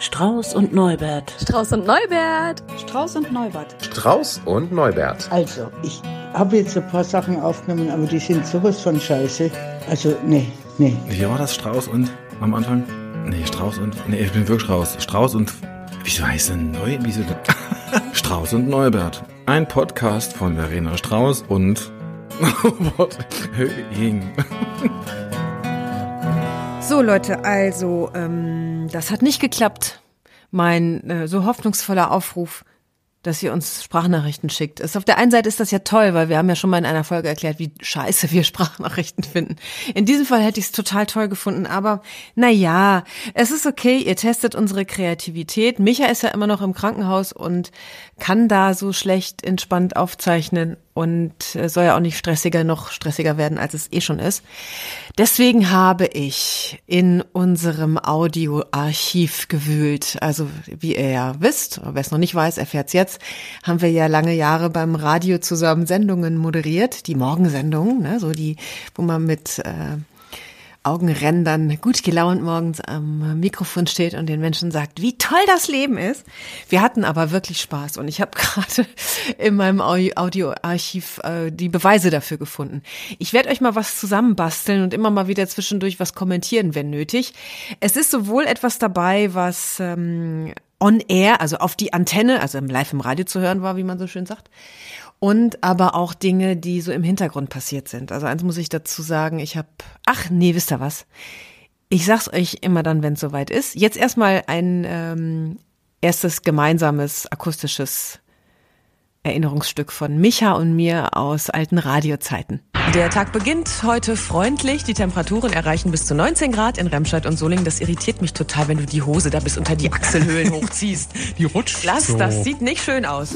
Strauß und Neubert. Strauß und Neubert. Strauß und Neubert. Strauß und Neubert. Also, ich habe jetzt ein paar Sachen aufgenommen, aber die sind sowas von scheiße. Also, nee, nee. Wie war das? Strauß und am Anfang? Nee, Strauß und. Nee, ich bin wirklich raus. Strauß und. Wieso heißt denn Neu? Wieso denn? Strauß und Neubert. Ein Podcast von Verena Strauß und. Höhing. So Leute, also ähm, das hat nicht geklappt. Mein äh, so hoffnungsvoller Aufruf, dass ihr uns Sprachnachrichten schickt. Ist auf der einen Seite ist das ja toll, weil wir haben ja schon mal in einer Folge erklärt, wie scheiße wir Sprachnachrichten finden. In diesem Fall hätte ich es total toll gefunden, aber na ja, es ist okay, ihr testet unsere Kreativität. Micha ist ja immer noch im Krankenhaus und kann da so schlecht entspannt aufzeichnen und äh, soll ja auch nicht stressiger noch stressiger werden, als es eh schon ist. Deswegen habe ich in unserem Audioarchiv gewühlt. Also wie ihr ja wisst, wer es noch nicht weiß, erfährt es jetzt, haben wir ja lange Jahre beim Radio zusammen Sendungen moderiert, die Morgensendungen, ne, so die, wo man mit äh, Augenrändern gut gelaunt morgens am Mikrofon steht und den Menschen sagt, wie toll das Leben ist. Wir hatten aber wirklich Spaß und ich habe gerade in meinem Audioarchiv äh, die Beweise dafür gefunden. Ich werde euch mal was zusammenbasteln und immer mal wieder zwischendurch was kommentieren, wenn nötig. Es ist sowohl etwas dabei, was ähm, on air, also auf die Antenne, also live im Radio zu hören war, wie man so schön sagt und aber auch Dinge, die so im Hintergrund passiert sind. Also eins muss ich dazu sagen, ich habe, ach nee, wisst ihr was? Ich sag's euch immer dann, wenn es soweit ist. Jetzt erstmal ein ähm, erstes gemeinsames akustisches Erinnerungsstück von Micha und mir aus alten Radiozeiten. Der Tag beginnt heute freundlich. Die Temperaturen erreichen bis zu 19 Grad in Remscheid und Solingen. Das irritiert mich total, wenn du die Hose da bis unter die Achselhöhlen hochziehst. Die rutscht Lass, so. das sieht nicht schön aus.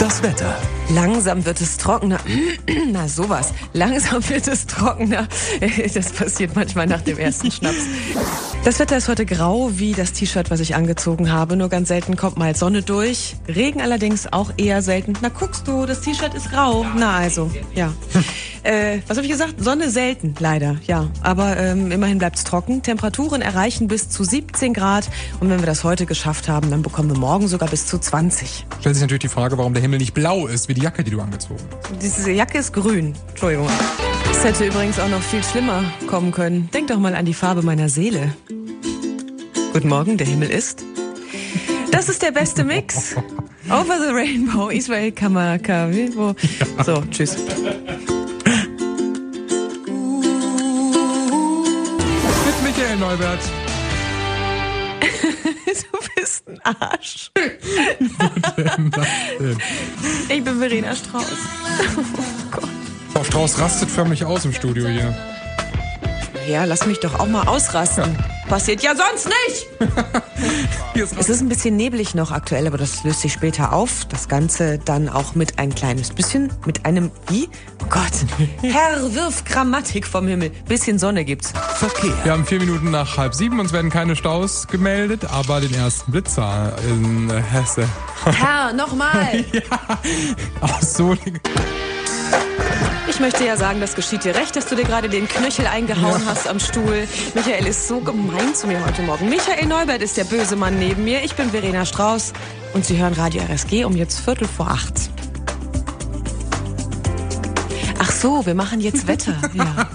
Das Wetter. Langsam wird es trockener. Na sowas. Langsam wird es trockener. Das passiert manchmal nach dem ersten Schnaps. Das Wetter ist heute grau wie das T-Shirt, was ich angezogen habe. Nur ganz selten kommt mal Sonne durch. Regen allerdings auch eher selten. Na guckst du, das T-Shirt ist grau. Na also, ja. Äh, was habe ich gesagt? Sonne selten, leider, ja. Aber ähm, immerhin bleibt es trocken. Temperaturen erreichen bis zu 17 Grad. Und wenn wir das heute geschafft haben, dann bekommen wir morgen sogar bis zu 20. Stellt sich natürlich die Frage, warum der Himmel nicht blau ist, wie die Jacke, die du angezogen hast. Diese Jacke ist grün. Entschuldigung. Es hätte übrigens auch noch viel schlimmer kommen können. Denk doch mal an die Farbe meiner Seele. Guten Morgen, der Himmel ist. Das ist der beste Mix. Over the Rainbow, Israel Kamaka. Wo? So, tschüss. Michael Neubert. du bist ein Arsch. Ich bin Verena Strauß. Frau Strauß rastet förmlich aus im Studio hier. Ja, lass mich doch auch mal ausrasten. Passiert ja sonst nicht. Es ist ein bisschen neblig noch aktuell, aber das löst sich später auf. Das Ganze dann auch mit ein kleines bisschen, mit einem, wie? Oh Gott. Herr, wirf Grammatik vom Himmel. Bisschen Sonne gibt's. Verkehr. Wir haben vier Minuten nach halb sieben. Uns werden keine Staus gemeldet, aber den ersten Blitzer in Hesse. Herr, nochmal. Aus Solingen. Ich möchte ja sagen, das geschieht dir recht, dass du dir gerade den Knöchel eingehauen hast am Stuhl. Michael ist so gemein zu mir heute Morgen. Michael Neubert ist der böse Mann neben mir. Ich bin Verena Strauß und Sie hören Radio RSG um jetzt Viertel vor acht. Ach so, wir machen jetzt Wetter. Ja.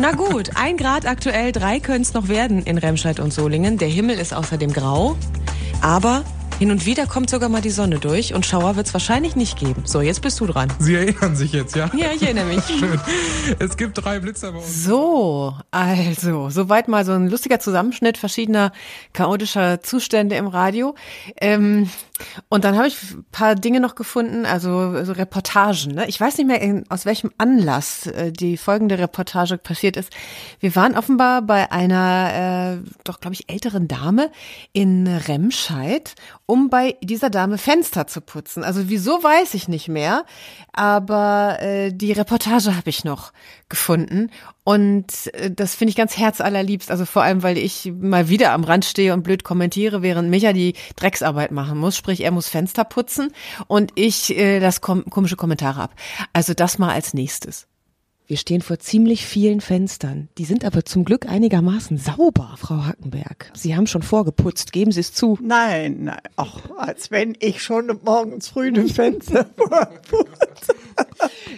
Na gut, ein Grad aktuell, drei können es noch werden in Remscheid und Solingen. Der Himmel ist außerdem grau, aber hin und wieder kommt sogar mal die Sonne durch und Schauer wird es wahrscheinlich nicht geben. So, jetzt bist du dran. Sie erinnern sich jetzt, ja? Ja, ich erinnere mich. Schön. Es gibt drei Blitzer bei uns. So, also, soweit mal so ein lustiger Zusammenschnitt verschiedener chaotischer Zustände im Radio. Ähm, und dann habe ich ein paar Dinge noch gefunden, also so Reportagen. Ne? Ich weiß nicht mehr, in, aus welchem Anlass äh, die folgende Reportage passiert ist. Wir waren offenbar bei einer, äh, doch glaube ich, älteren Dame in Remscheid, um bei dieser Dame Fenster zu putzen. Also wieso weiß ich nicht mehr, aber äh, die Reportage habe ich noch gefunden und äh, das finde ich ganz herzallerliebst. Also vor allem, weil ich mal wieder am Rand stehe und blöd kommentiere, während Micha die Drecksarbeit machen muss. Sprich, er muss Fenster putzen und ich äh, das kom komische Kommentare ab. Also das mal als nächstes. Wir stehen vor ziemlich vielen Fenstern. Die sind aber zum Glück einigermaßen sauber, Frau Hackenberg. Sie haben schon vorgeputzt, geben Sie es zu. Nein, nein, auch als wenn ich schon morgens früh ein Fenster vorputze.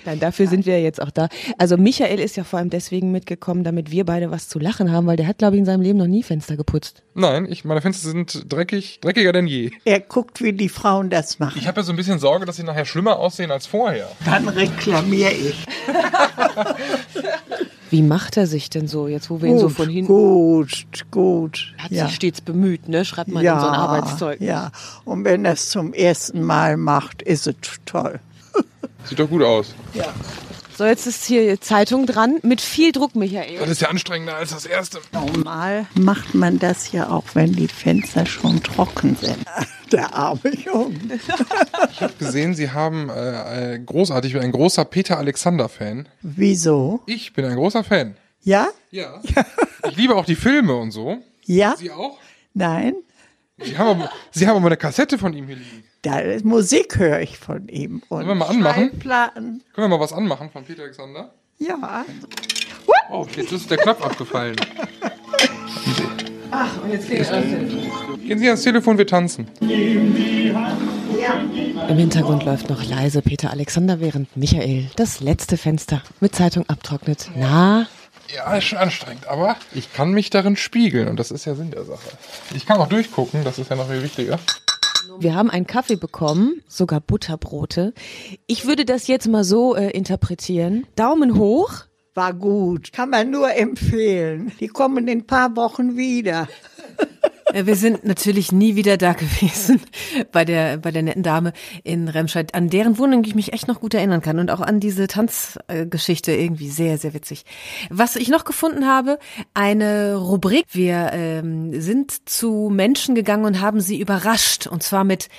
Nein, dafür sind wir jetzt auch da. Also Michael ist ja vor allem deswegen mitgekommen, damit wir beide was zu lachen haben, weil der hat, glaube ich, in seinem Leben noch nie Fenster geputzt. Nein, ich, meine Fenster sind dreckig, dreckiger denn je. Er guckt, wie die Frauen das machen. Ich habe ja so ein bisschen Sorge, dass sie nachher schlimmer aussehen als vorher. Dann reklamiere ich. Wie macht er sich denn so, jetzt wo wir ihn so von hinten... gut, gut. Hat ja. sich stets bemüht, ne? Schreibt man ja, in so ein Arbeitszeug. Ja, und wenn er es zum ersten Mal macht, ist es toll. Sieht doch gut aus. So, jetzt ist hier Zeitung dran mit viel Druck, Michael. Das ist ja anstrengender als das erste. Normal macht man das ja auch, wenn die Fenster schon trocken sind. Der arme Junge. Ich habe gesehen, Sie haben äh, äh, großartig, ich bin ein großer Peter Alexander-Fan. Wieso? Ich bin ein großer Fan. Ja? Ja. Ich liebe auch die Filme und so. Ja? Sie auch? Nein? Sie haben aber, Sie haben aber eine Kassette von ihm hier liegen. Da Musik höre ich von ihm. Und Sollen wir mal anmachen? Schallplatten. Können wir mal was anmachen von Peter Alexander? Ja. Oh, jetzt ist der Knopf abgefallen. Ach, und jetzt Telefon. Gehen Sie ans Telefon, wir tanzen. Im Hintergrund läuft noch leise Peter Alexander, während Michael das letzte Fenster mit Zeitung abtrocknet. Na, Ja, ist schon anstrengend, aber ich kann mich darin spiegeln und das ist ja Sinn der Sache. Ich kann auch durchgucken, das ist ja noch viel wichtiger. Wir haben einen Kaffee bekommen, sogar Butterbrote. Ich würde das jetzt mal so äh, interpretieren. Daumen hoch. War gut. Kann man nur empfehlen. Die kommen in ein paar Wochen wieder. Ja, Wir sind natürlich nie wieder da gewesen bei der, bei der netten Dame in Remscheid, an deren Wohnung ich mich echt noch gut erinnern kann und auch an diese Tanzgeschichte irgendwie sehr, sehr witzig. Was ich noch gefunden habe, eine Rubrik. Wir ähm, sind zu Menschen gegangen und haben sie überrascht und zwar mit,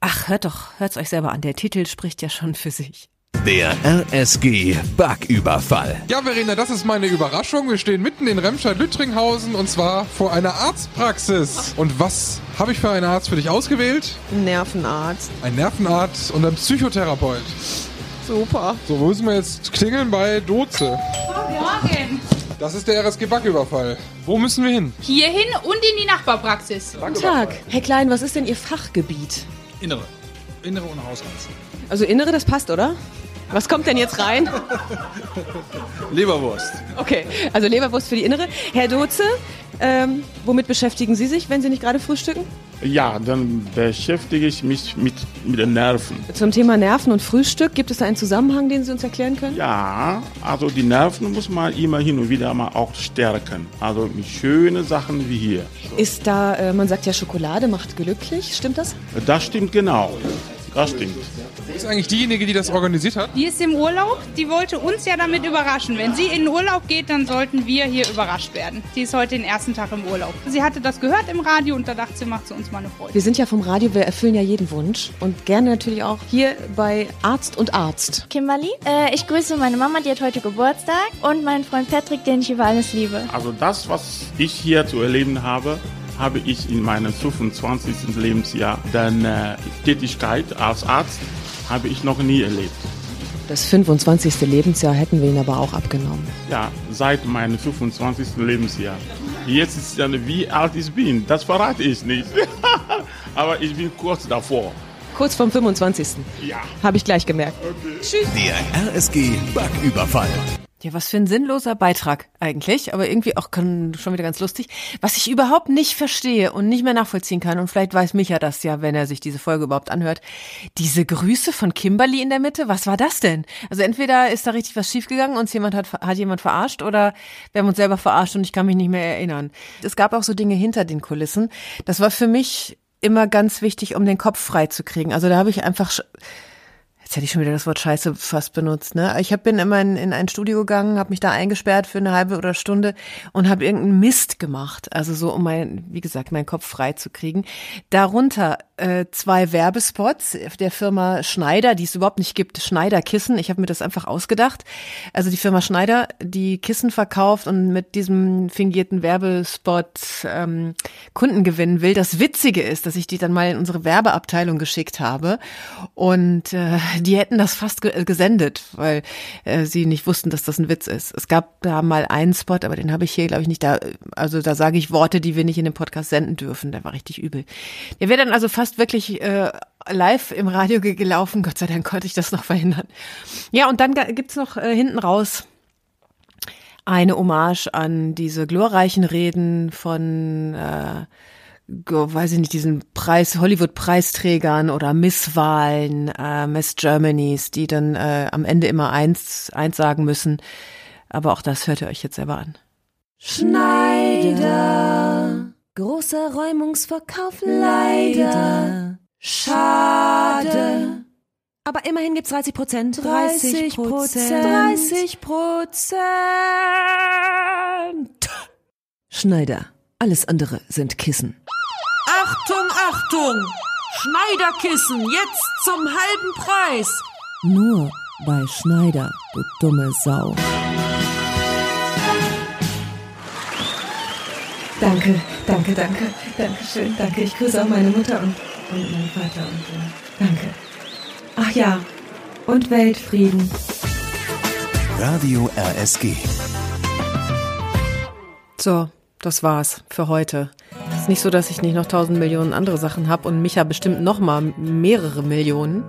ach, hört doch, hört's euch selber an, der Titel spricht ja schon für sich. Der RSG Backüberfall. Ja, Verena, das ist meine Überraschung. Wir stehen mitten in Remscheid-Lüttringhausen und zwar vor einer Arztpraxis. Und was habe ich für einen Arzt für dich ausgewählt? Nervenarzt. Ein Nervenarzt und ein Psychotherapeut. Super. So, wo müssen wir jetzt klingeln? Bei Doze. Morgen. Das ist der RSG Backüberfall. Wo müssen wir hin? Hierhin und in die Nachbarpraxis. Guten Tag. Herr Klein, was ist denn Ihr Fachgebiet? Innere. Innere und Hausarzt. Also Innere, das passt, oder? Was kommt denn jetzt rein? Leberwurst. Okay, also Leberwurst für die Innere. Herr Doze, ähm, womit beschäftigen Sie sich, wenn Sie nicht gerade frühstücken? Ja, dann beschäftige ich mich mit, mit den Nerven. Zum Thema Nerven und Frühstück, gibt es da einen Zusammenhang, den Sie uns erklären können? Ja, also die Nerven muss man immer hin und wieder mal auch stärken. Also mit schönen Sachen wie hier. Ist da, äh, man sagt ja, Schokolade macht glücklich, stimmt das? Das stimmt genau. Das stimmt. Wo ist eigentlich diejenige, die das organisiert hat? Die ist im Urlaub. Die wollte uns ja damit überraschen. Wenn sie in den Urlaub geht, dann sollten wir hier überrascht werden. Die ist heute den ersten Tag im Urlaub. Sie hatte das gehört im Radio und da dachte sie, macht sie uns mal eine Freude. Wir sind ja vom Radio, wir erfüllen ja jeden Wunsch und gerne natürlich auch hier bei Arzt und Arzt. Kimberly. Äh, ich grüße meine Mama, die hat heute Geburtstag und meinen Freund Patrick, den ich über alles liebe. Also das, was ich hier zu erleben habe, habe ich in meinem 25. Lebensjahr. Denn äh, Tätigkeit als Arzt habe ich noch nie erlebt. Das 25. Lebensjahr hätten wir ihn aber auch abgenommen. Ja, seit meinem 25. Lebensjahr. Jetzt ist dann, wie alt ich bin, das verrate ich nicht. Aber ich bin kurz davor. Kurz vom 25. Ja. Habe ich gleich gemerkt. Tschüss. Der RSG Backüberfall. Ja, was für ein sinnloser Beitrag eigentlich, aber irgendwie auch schon wieder ganz lustig. Was ich überhaupt nicht verstehe und nicht mehr nachvollziehen kann, und vielleicht weiß Micha das ja, wenn er sich diese Folge überhaupt anhört, diese Grüße von Kimberly in der Mitte, was war das denn? Also entweder ist da richtig was schiefgegangen, uns jemand hat, hat jemand verarscht oder wir haben uns selber verarscht und ich kann mich nicht mehr erinnern. Es gab auch so Dinge hinter den Kulissen. Das war für mich immer ganz wichtig, um den Kopf frei zu kriegen. Also da habe ich einfach Jetzt hätte ich schon wieder das Wort Scheiße fast benutzt. Ne? Ich hab, bin immer in, in ein Studio gegangen, habe mich da eingesperrt für eine halbe oder Stunde und habe irgendeinen Mist gemacht. Also so, um mein, wie gesagt, meinen Kopf frei zu kriegen. Darunter äh, zwei Werbespots der Firma Schneider, die es überhaupt nicht gibt. Schneider Kissen. Ich habe mir das einfach ausgedacht. Also die Firma Schneider, die Kissen verkauft und mit diesem fingierten Werbespot ähm, Kunden gewinnen will. Das Witzige ist, dass ich die dann mal in unsere Werbeabteilung geschickt habe und äh, die hätten das fast ge gesendet, weil äh, sie nicht wussten, dass das ein Witz ist. Es gab da mal einen Spot, aber den habe ich hier, glaube ich, nicht da. Also da sage ich Worte, die wir nicht in dem Podcast senden dürfen. Der war richtig übel. Der wäre dann also fast wirklich äh, live im Radio gelaufen. Gott sei Dank konnte ich das noch verhindern. Ja, und dann gibt's noch äh, hinten raus eine Hommage an diese glorreichen Reden von äh, weiß ich nicht, diesen Preis, Hollywood-Preisträgern oder Misswahlen, äh, Miss Germanys, die dann äh, am Ende immer eins, eins sagen müssen. Aber auch das hört ihr euch jetzt selber an. Schneider, großer Räumungsverkauf leider. Schade. Aber immerhin gibt's 30 Prozent. 30 Prozent. 30 Prozent. Schneider. Alles andere sind Kissen. Achtung, Achtung! Schneiderkissen, jetzt zum halben Preis! Nur bei Schneider, du dumme Sau. Danke, danke, danke, danke schön, danke. Ich grüße auch meine Mutter und, und meinen Vater und äh, danke. Ach ja, und Weltfrieden. Radio RSG. So, das war's für heute. Es ist nicht so, dass ich nicht noch tausend Millionen andere Sachen habe und Micha bestimmt noch mal mehrere Millionen.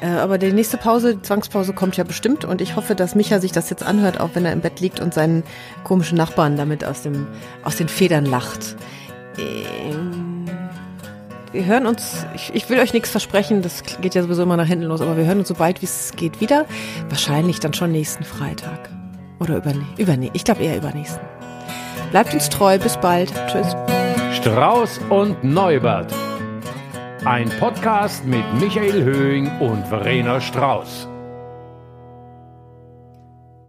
Äh, aber die nächste Pause, die Zwangspause kommt ja bestimmt und ich hoffe, dass Micha sich das jetzt anhört, auch wenn er im Bett liegt und seinen komischen Nachbarn damit aus, dem, aus den Federn lacht. Ähm, wir hören uns, ich, ich will euch nichts versprechen, das geht ja sowieso immer nach hinten los, aber wir hören uns so bald wie es geht wieder. Wahrscheinlich dann schon nächsten Freitag. Oder übernächsten. Übernä ich glaube eher übernächsten. Bleibt uns treu, bis bald. Tschüss. Strauß und Neubert. Ein Podcast mit Michael Höhing und Verena Strauß.